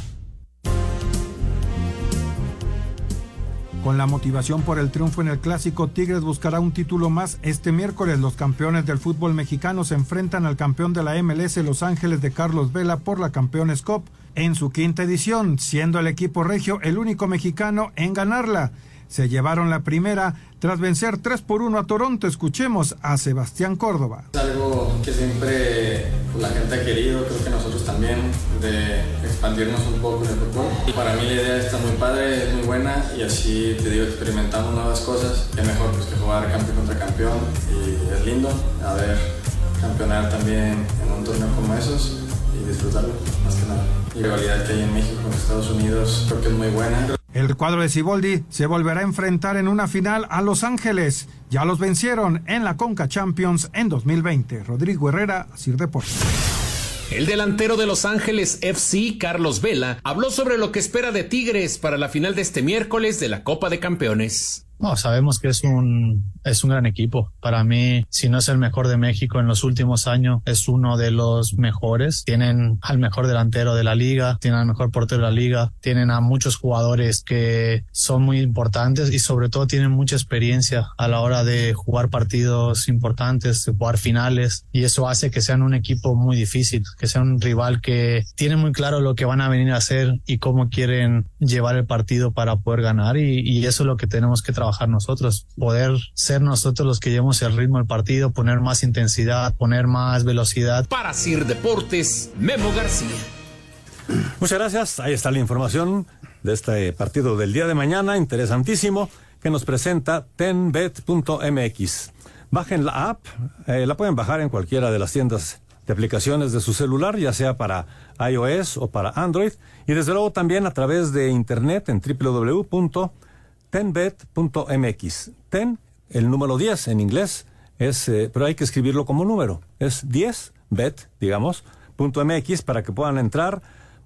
Con la motivación por el triunfo en el clásico, Tigres buscará un título más. Este miércoles los campeones del fútbol mexicano se enfrentan al campeón de la MLS Los Ángeles de Carlos Vela por la Campeones Cup en su quinta edición, siendo el equipo regio el único mexicano en ganarla. Se llevaron la primera tras vencer 3 por 1 a Toronto. Escuchemos a Sebastián Córdoba. Es algo que siempre pues, la gente ha querido, creo que nosotros también, de expandirnos un poco en el fútbol. Y para mí la idea está muy padre, es muy buena y así te digo, experimentamos nuevas cosas. Qué mejor pues, que jugar campeón contra campeón y es lindo a ver campeonar también en un torneo como esos y disfrutarlo más que nada. Y la rivalidad que hay en México con Estados Unidos creo que es muy buena. El cuadro de Ciboldi se volverá a enfrentar en una final a Los Ángeles. Ya los vencieron en la Conca Champions en 2020. Rodrigo Herrera, Sir Deportes. El delantero de Los Ángeles FC, Carlos Vela, habló sobre lo que espera de Tigres para la final de este miércoles de la Copa de Campeones. No, sabemos que es un, es un gran equipo. Para mí, si no es el mejor de México en los últimos años, es uno de los mejores. Tienen al mejor delantero de la liga, tienen al mejor portero de la liga, tienen a muchos jugadores que son muy importantes y sobre todo tienen mucha experiencia a la hora de jugar partidos importantes, de jugar finales y eso hace que sean un equipo muy difícil, que sea un rival que tiene muy claro lo que van a venir a hacer y cómo quieren llevar el partido para poder ganar y, y eso es lo que tenemos que trabajar nosotros, poder ser nosotros los que llevemos el ritmo del partido, poner más intensidad, poner más velocidad. Para Sir Deportes, Memo García. Muchas gracias. Ahí está la información de este partido del día de mañana, interesantísimo, que nos presenta tenbet.mx. Bajen la app, eh, la pueden bajar en cualquiera de las tiendas de aplicaciones de su celular, ya sea para iOS o para Android, y desde luego también a través de internet en www.tenbet.mx. Ten, el número 10 en inglés, es, eh, pero hay que escribirlo como número, es 10, bet, digamos, punto MX para que puedan entrar,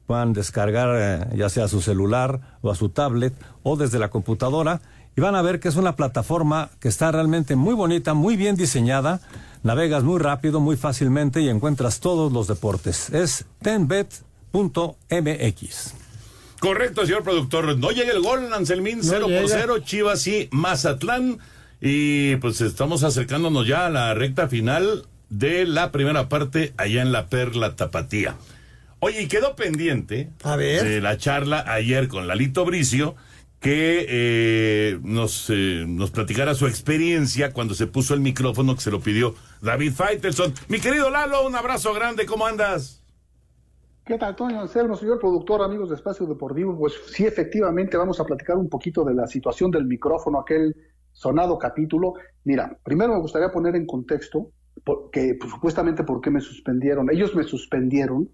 puedan descargar eh, ya sea a su celular o a su tablet o desde la computadora y van a ver que es una plataforma que está realmente muy bonita, muy bien diseñada, navegas muy rápido, muy fácilmente y encuentras todos los deportes. Es tenbet.mx. Correcto, señor productor. No llega el gol, Anselmín, 0 por llega. 0, Chivas y Mazatlán. Y pues estamos acercándonos ya a la recta final de la primera parte allá en la Perla Tapatía. Oye, y quedó pendiente de la charla ayer con Lalito Bricio que eh, nos, eh, nos platicara su experiencia cuando se puso el micrófono que se lo pidió David Faitelson. Mi querido Lalo, un abrazo grande, ¿cómo andas? ¿Qué tal, Toño Anselmo, señor productor, amigos de Espacio Deportivo? Pues sí, efectivamente, vamos a platicar un poquito de la situación del micrófono, aquel sonado capítulo. Mira, primero me gustaría poner en contexto que pues, supuestamente por qué me suspendieron. Ellos me suspendieron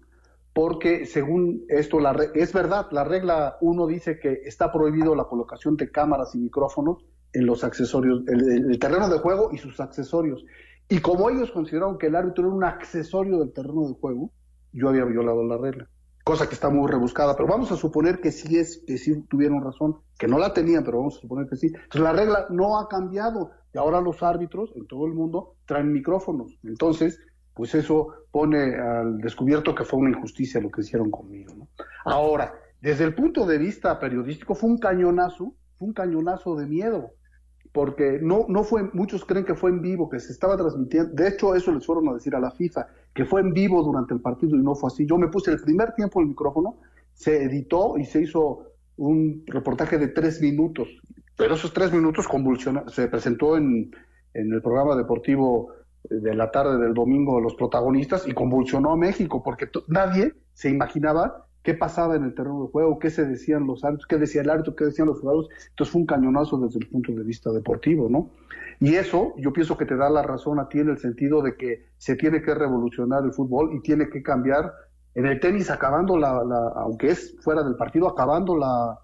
porque según esto, la re- es verdad, la regla 1 dice que está prohibido la colocación de cámaras y micrófonos en los accesorios, el, terreno de juego y sus accesorios. Y como ellos consideraron que el árbitro era un accesorio del terreno de juego, yo había violado la regla. Cosa que está muy rebuscada, pero vamos a suponer que sí es, que sí tuvieron razón, que no la tenían, pero vamos a suponer que sí. Entonces la regla no ha cambiado y ahora los árbitros en todo el mundo traen micrófonos. Entonces, pues eso pone al descubierto que fue una injusticia lo que hicieron conmigo. ¿no? Ahora, desde el punto de vista periodístico, fue un cañonazo, fue un cañonazo de miedo, porque no, no fue, muchos creen que fue en vivo, que se estaba transmitiendo, de hecho eso les fueron a decir a la FIFA, que fue en vivo durante el partido y no fue así. Yo me puse el primer tiempo el micrófono, se editó y se hizo un reportaje de tres minutos, pero esos tres minutos se presentó en, en el programa deportivo de la tarde del domingo los protagonistas y convulsionó a México porque nadie se imaginaba qué pasaba en el terreno de juego, qué se decían los árbitros, qué decía el árbitro, qué decían los jugadores. Entonces fue un cañonazo desde el punto de vista deportivo, ¿no? Y eso yo pienso que te da la razón a ti en el sentido de que se tiene que revolucionar el fútbol y tiene que cambiar en el tenis acabando la, la aunque es fuera del partido, acabando la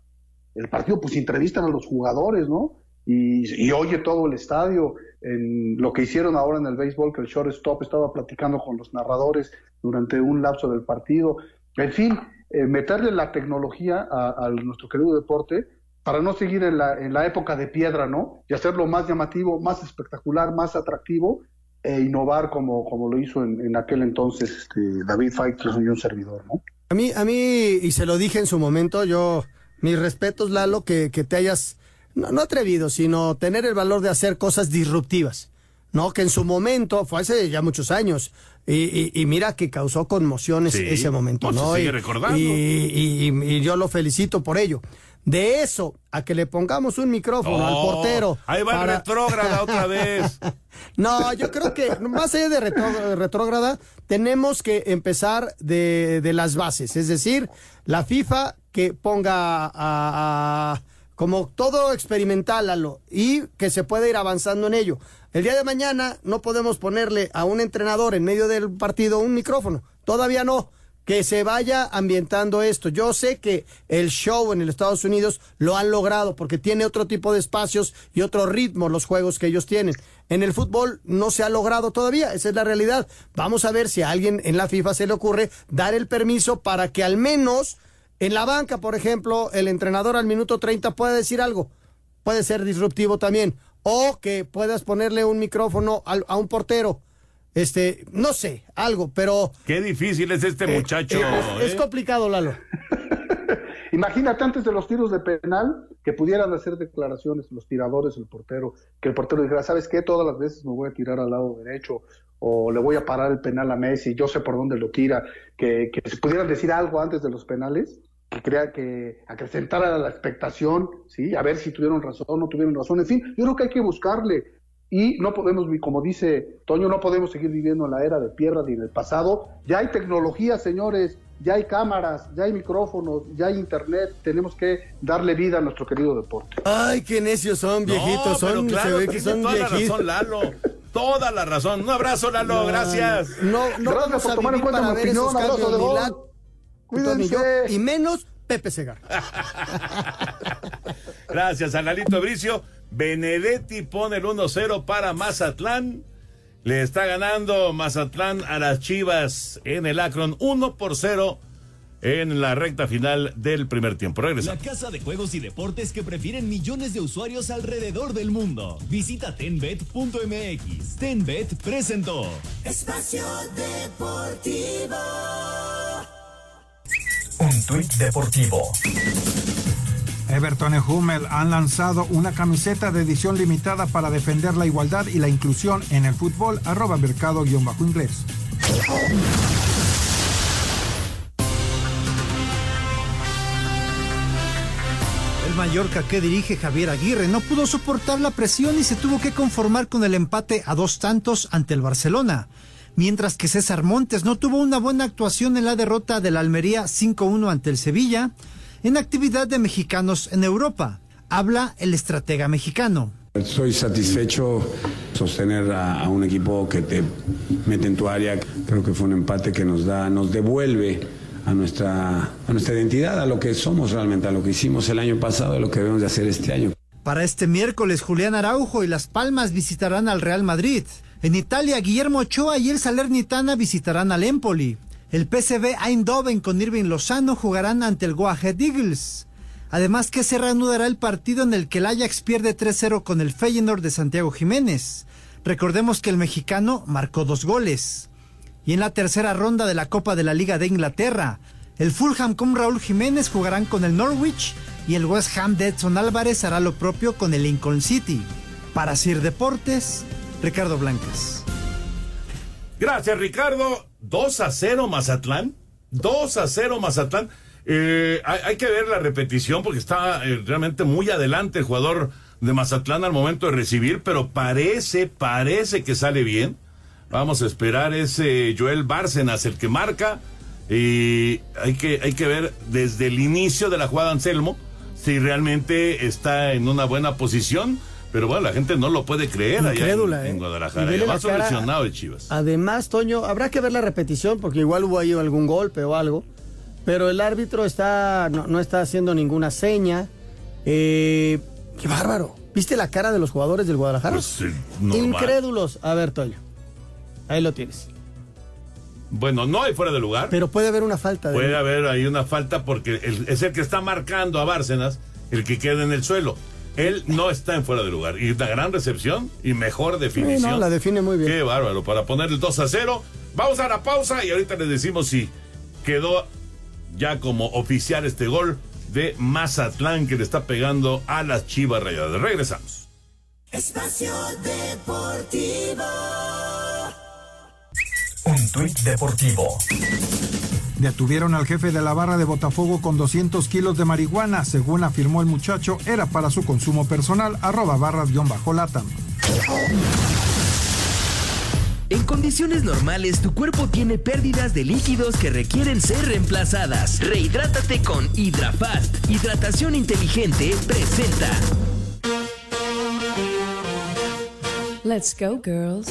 el partido, pues entrevistan a los jugadores, ¿no? Y, y, oye todo el estadio. En lo que hicieron ahora en el béisbol, que el shortstop estaba platicando con los narradores durante un lapso del partido. En fin, eh, meterle la tecnología a, nuestro querido deporte para no seguir en la, en la época de piedra, ¿no? Y hacerlo más llamativo, más espectacular, más atractivo e innovar como, como lo hizo en, aquel entonces este, David Faitelson y un servidor, ¿no? A mí, a mí, y se lo dije en su momento, yo, mis respetos, Lalo, que, que te hayas no, no atrevido, sino tener el valor de hacer cosas disruptivas. ¿No? Que en su momento, fue hace ya muchos años, y, y, y mira que causó conmociones Sí, ese momento, pues se ¿no? sigue y, recordando. y- y- y yo lo felicito por ello. De eso, a que le pongamos un micrófono al Oh, portero. ahí va el para- retrógrada otra vez. No, yo creo que más allá de retró- retrógrada, tenemos que empezar de, de las bases. Es decir, la FIFA que ponga a, a- como todo experimental, Lalo, y que se pueda ir avanzando en ello. El día de mañana no podemos ponerle a un entrenador en medio del partido un micrófono. Todavía no. Que se vaya ambientando esto. Yo sé que el show en el Estados Unidos lo han logrado porque tiene otro tipo de espacios y otro ritmo los juegos que ellos tienen. En el fútbol no se ha logrado todavía, esa es la realidad. Vamos a ver si a alguien en la FIFA se le ocurre dar el permiso para que al menos en la banca, por ejemplo, el entrenador al minuto 30 pueda decir algo. Puede ser disruptivo también. O que puedas ponerle un micrófono al- a un portero. Este, no sé, algo, pero Qué difícil es este muchacho. eh, es ¿eh? complicado, Lalo. Imagínate antes de los tiros de penal que pudieran hacer declaraciones los tiradores, el portero, que el portero dijera, ¿sabes qué? Todas las veces me voy a tirar al lado derecho o le voy a parar el penal a Messi, yo sé por dónde lo tira, que, que se pudieran decir algo antes de los penales que crea que acrecentara la expectación, ¿sí? A ver si tuvieron razón o no tuvieron razón. En fin, yo creo que hay que buscarle y no podemos, como dice Toño, no podemos seguir viviendo en la era de piedra ni en el pasado. Ya hay tecnología, señores, ya hay cámaras, ya hay micrófonos, ya hay internet. Tenemos que darle vida a nuestro querido deporte. Ay, qué necios son, viejitos. No, son, pero claro, se ve que son toda la razón, Lalo. Toda la razón. Un abrazo, Lalo. Gracias. No, no Gracias vamos por a tomar en cuenta mi opinión, esos abrazo de ni yo, Cuídense. y menos Pepe Segar. Gracias a Lalito Bricio. Benedetti pone el 1-0 para Mazatlán. Le está ganando Mazatlán a las Chivas en el Akron 1 por 0 en la recta final del primer tiempo. La Regresamos. casa de juegos y deportes que prefieren millones de usuarios alrededor del mundo. Visita tenbet.mx. Tenbet presentó. Espacio Deportivo. Un tuit deportivo. Everton y Hummel han lanzado una camiseta de edición limitada para defender la igualdad y la inclusión en el fútbol. Arroba mercado-inglés. El Mallorca que dirige Javier Aguirre no pudo soportar la presión y se tuvo que conformar con el empate a dos tantos ante el Barcelona. Mientras que César Montes no tuvo una buena actuación en la derrota del Almería 5-1 ante el Sevilla, en actividad de mexicanos en Europa. Habla el estratega mexicano. Soy satisfecho sostener a, a un equipo que te mete en tu área. Creo que fue un empate que nos da, nos devuelve a nuestra, a nuestra identidad, a lo que somos realmente, a lo que hicimos el año pasado, a lo que debemos de hacer este año. Para este miércoles, Julián Araujo y Las Palmas visitarán al Real Madrid. En Italia, Guillermo Ochoa y el Salernitana visitarán al Empoli. El PSV Eindhoven con Irving Lozano jugarán ante el Go Ahead Eagles. Además que se reanudará el partido en el que el Ajax pierde 3-0 con el Feyenoord de Santiago Jiménez. Recordemos que el mexicano marcó dos goles. Y en la tercera ronda de la Copa de la Liga de Inglaterra, el Fulham con Raúl Jiménez jugarán con el Norwich y el West Ham de Edson Álvarez hará lo propio con el Lincoln City. Para Sir Deportes, Ricardo Blancas. Gracias, Ricardo. 2 a 0 Mazatlán. 2 a 0 Mazatlán. Eh, hay, que ver la repetición porque está eh, realmente muy adelante el jugador de Mazatlán al momento de recibir, pero parece, parece que sale bien. Vamos a esperar ese Joel Bárcenas el que marca y hay que, hay que ver desde el inicio de la jugada Anselmo si realmente está en una buena posición. Pero bueno, la gente no lo puede creer Incrédula, allá en, ¿eh? en Guadalajara. Y va seleccionado de Chivas. Además, Toño, habrá que ver la repetición porque igual hubo ahí algún golpe o algo. Pero el árbitro está no, no está haciendo ninguna seña. Eh, ¡Qué bárbaro! ¿Viste la cara de los jugadores del Guadalajara? Pues, eh. Incrédulos. A ver, Toño. Ahí lo tienes. Bueno, no hay fuera de lugar. Pero puede haber una falta de. Puede haber ahí una falta porque el- es el que está marcando a Bárcenas, el que queda en el suelo. Él no está en fuera de lugar. Y una gran recepción y mejor definición. Sí, no, la define muy bien. Qué bárbaro. Para poner el 2 a 0. Vamos a la pausa y ahorita les decimos si quedó ya como oficial este gol de Mazatlán que le está pegando a las Chivas Rayadas. Regresamos. Espacio Deportivo. Un tuit deportivo. Detuvieron al jefe de la barra de Botafogo con 200 kilos de marihuana. Según afirmó el muchacho, era para su consumo personal. Arroba barras-latam. En condiciones normales, tu cuerpo tiene pérdidas de líquidos que requieren ser reemplazadas. Rehidrátate con Hydrafast. Hidratación inteligente presenta. Let's go, girls.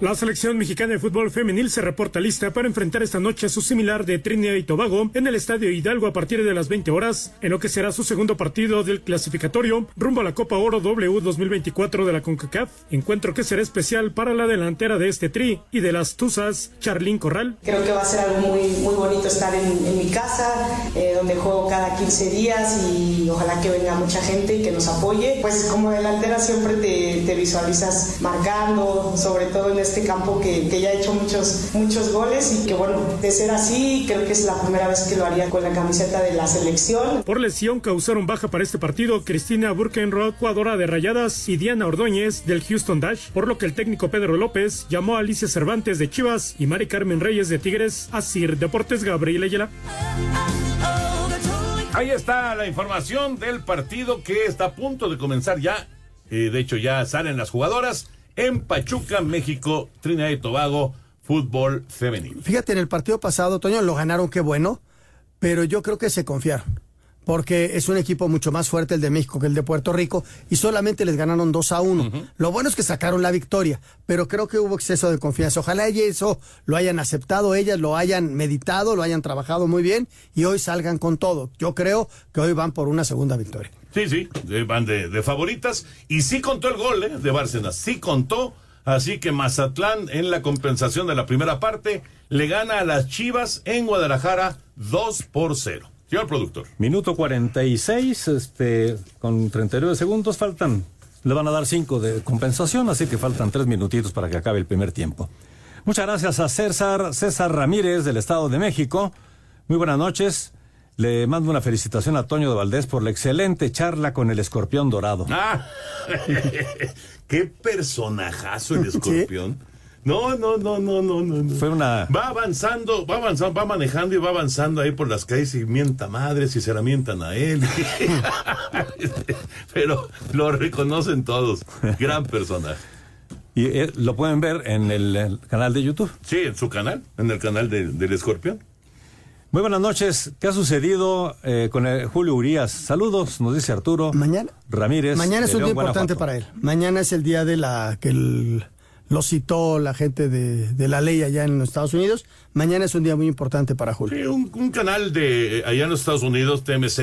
La selección mexicana de fútbol femenil se reporta lista para enfrentar esta noche a su similar de Trinidad y Tobago en el Estadio Hidalgo a partir de las 20 horas, en lo que será su segundo partido del clasificatorio rumbo a la Copa Oro W 2024 de la CONCACAF, encuentro que será especial para la delantera de este tri y de las Tuzas, Charlín Corral. Creo que va a ser algo muy, muy bonito estar en, en mi casa, eh, donde juego cada 15 días y ojalá que venga mucha gente y que nos apoye. Pues como delantera siempre te, te visualizas marcando, sobre todo en este campo que, que ya he hecho muchos, muchos goles y que bueno, de ser así, creo que es la primera vez que lo haría con la camiseta de la selección. Por lesión causaron baja para este partido Cristina Burkenroth, jugadora de Rayadas, y Diana Ordóñez del Houston Dash, por lo que el técnico Pedro López llamó a Alicia Cervantes de Chivas y Mari Carmen Reyes de Tigres a Sir Deportes Gabriel Ayala. Ahí está la información del partido que está a punto de comenzar ya. Eh, de hecho, ya salen las jugadoras en Pachuca, México, Trinidad y Tobago, fútbol femenino. Fíjate, en el partido pasado, Toño, lo ganaron, qué bueno, pero yo creo que se confiaron. Porque es un equipo mucho más fuerte el de México que el de Puerto Rico y solamente les ganaron 2 a 1. Lo bueno es que sacaron la victoria, pero creo que hubo exceso de confianza. Ojalá eso lo hayan aceptado ellas, lo hayan meditado, lo hayan trabajado muy bien y hoy salgan con todo. Yo creo que hoy van por una segunda victoria. Sí, sí, van de, de favoritas. Y sí contó el gol eh, de Bárcenas, sí contó. Así que Mazatlán en la compensación de la primera parte le gana a las Chivas en Guadalajara 2 por 0. Señor productor. Minuto 46, este, con 39 segundos faltan. Le van a dar 5 de compensación, así que faltan 3 minutitos para que acabe el primer tiempo. Muchas gracias a César, César Ramírez del Estado de México. Muy buenas noches. Le mando una felicitación a Toño de Valdés por la excelente charla con el escorpión dorado. Ah, qué personajazo el escorpión. No, no, no, no, no, no, no. Fue una. Va avanzando, va avanzando, va manejando y va avanzando ahí por las calles y mienta madres y se la mientan a él. Pero lo reconocen todos. Gran personaje. Y eh, lo pueden ver en el, el canal de YouTube. Sí, en su canal, en el canal de- del escorpión. Muy buenas noches. ¿Qué ha sucedido eh, con el Julio Urias? Saludos, nos dice Arturo. Mañana. Ramírez. Mañana es un día León, importante Guanajuato. para él. Mañana es el día de la que el- lo citó la gente de, de la ley allá en los Estados Unidos. Mañana es un día muy importante para Julio. Sí, un, un canal de allá en los Estados Unidos, TMZ,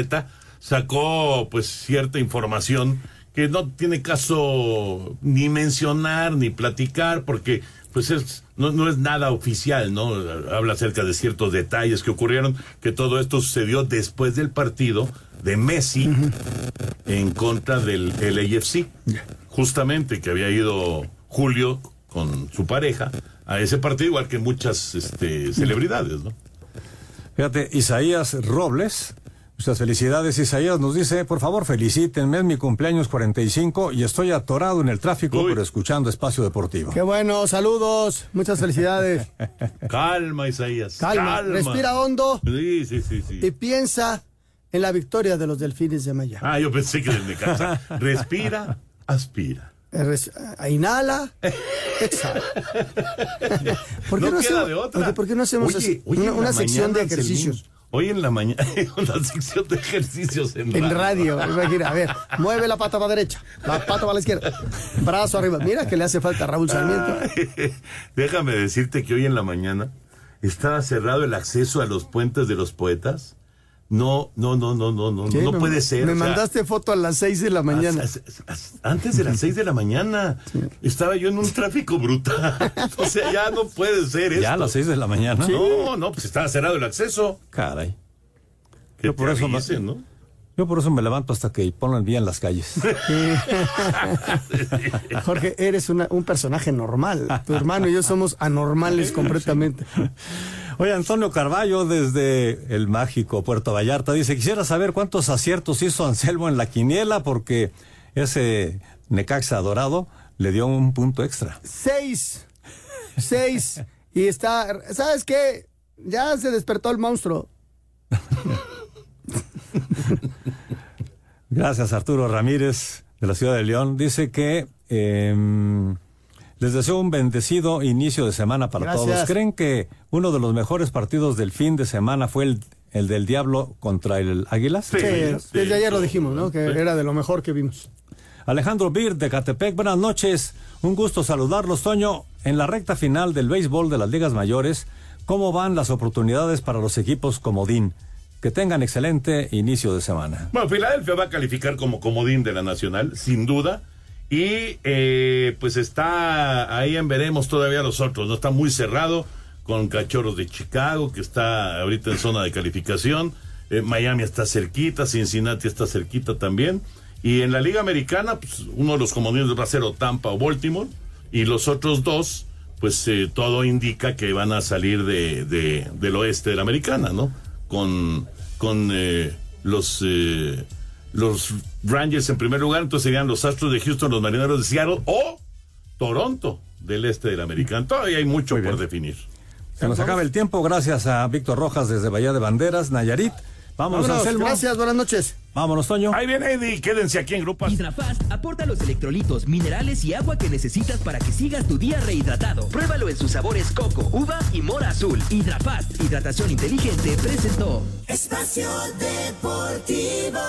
sacó pues cierta información que no tiene caso ni mencionar ni platicar porque pues es no, no es nada oficial, ¿no? Habla acerca de ciertos detalles que ocurrieron, que todo esto sucedió después del partido de Messi en contra del LAFC. Justamente que había ido Julio con su pareja a ese partido, igual que muchas este, celebridades, ¿no? Fíjate, Isaías Robles, muchas felicidades. Isaías nos dice, por favor, felicítenme, es mi cumpleaños 45 y estoy atorado en el tráfico, pero escuchando Espacio Deportivo. Qué bueno, saludos, muchas felicidades. calma, Isaías. Calma, respira hondo. Sí, sí, sí, sí. Y piensa en la victoria de los delfines de Miami. Ah, yo pensé que del Necaxa. respira, aspira. Res- ah, Inhala, exhala. ¿Por qué no, no, queda hacemos, de otra. oye, ¿por qué no hacemos Oye, así? oye, una, sección de ejercicios? Hoy en la mañana, una sección de ejercicios en, En radio, imagina, a ver, mueve la pata para la derecha, la pata para la izquierda, brazo arriba. Mira que le hace falta a Raúl Sarmiento. Déjame decirte que hoy en la mañana estaba cerrado el acceso a los puentes de los poetas. No, no, no, no, no, no, no puede ser. Me o sea, mandaste foto a las 6 de la mañana. as- as- as- antes de las seis de la mañana estaba yo en un tráfico brutal. O sea, ya no puede ser esto. Ya a las 6 de la mañana. No, no, pues estaba cerrado el acceso. Caray. Que Yo por eso me- avisen, ¿no? Yo por eso me levanto hasta que pongan bien las calles. Jorge, eres una- un personaje normal. Tu hermano y yo somos anormales completamente. Oye, Antonio Carballo desde el mágico Puerto Vallarta dice, quisiera saber cuántos aciertos hizo Anselmo en la quiniela porque ese Necaxa dorado le dio un punto extra. Seis. Seis. Y está. ¿Sabes qué? Ya se despertó el monstruo. Gracias Arturo Ramírez de la ciudad de León. Dice que em, les deseo un bendecido inicio de semana para Gracias. todos. ¿Creen que uno de los mejores partidos del fin de semana fue el, el del Diablo contra el Águilas? Sí, desde ayer lo dijimos, ¿no? Que era de lo mejor que vimos. Alejandro Bir de Catepec, buenas noches. Un gusto saludarlos, Toño. En la recta final del béisbol de las ligas mayores, ¿cómo van las oportunidades para los equipos comodín? Que tengan excelente inicio de semana. Bueno, Filadelfia va a calificar como comodín de la Nacional, sin duda. Y eh, pues está ahí en veremos todavía los otros. No está muy cerrado con Cachorros de Chicago, que está ahorita en zona de calificación. Eh, Miami está cerquita, Cincinnati está cerquita también. Y en la Liga Americana, pues uno de los comodines va a ser o Tampa o Baltimore. Y los otros dos, pues eh, todo indica que van a salir de, de- del oeste de la Americana, ¿no? Con, con eh, los, eh, los Rangers en primer lugar, entonces serían los Astros de Houston, los Marineros de Seattle o Toronto del este de la Americana. Todavía hay mucho por definir. Se nos acaba el tiempo, gracias a Víctor Rojas desde Bahía de Banderas, Nayarit. Vámonos, Vámonos, Anselmo. gracias, buenas noches. Vámonos, Toño. Ahí viene Eddie, quédense aquí en Grupo Azul. Hidrafast aporta los electrolitos, minerales y agua que necesitas para que sigas tu día rehidratado. Pruébalo en sus sabores coco, uva y mora azul. Hidrafast, hidratación inteligente, presentó. Espacio Deportivo.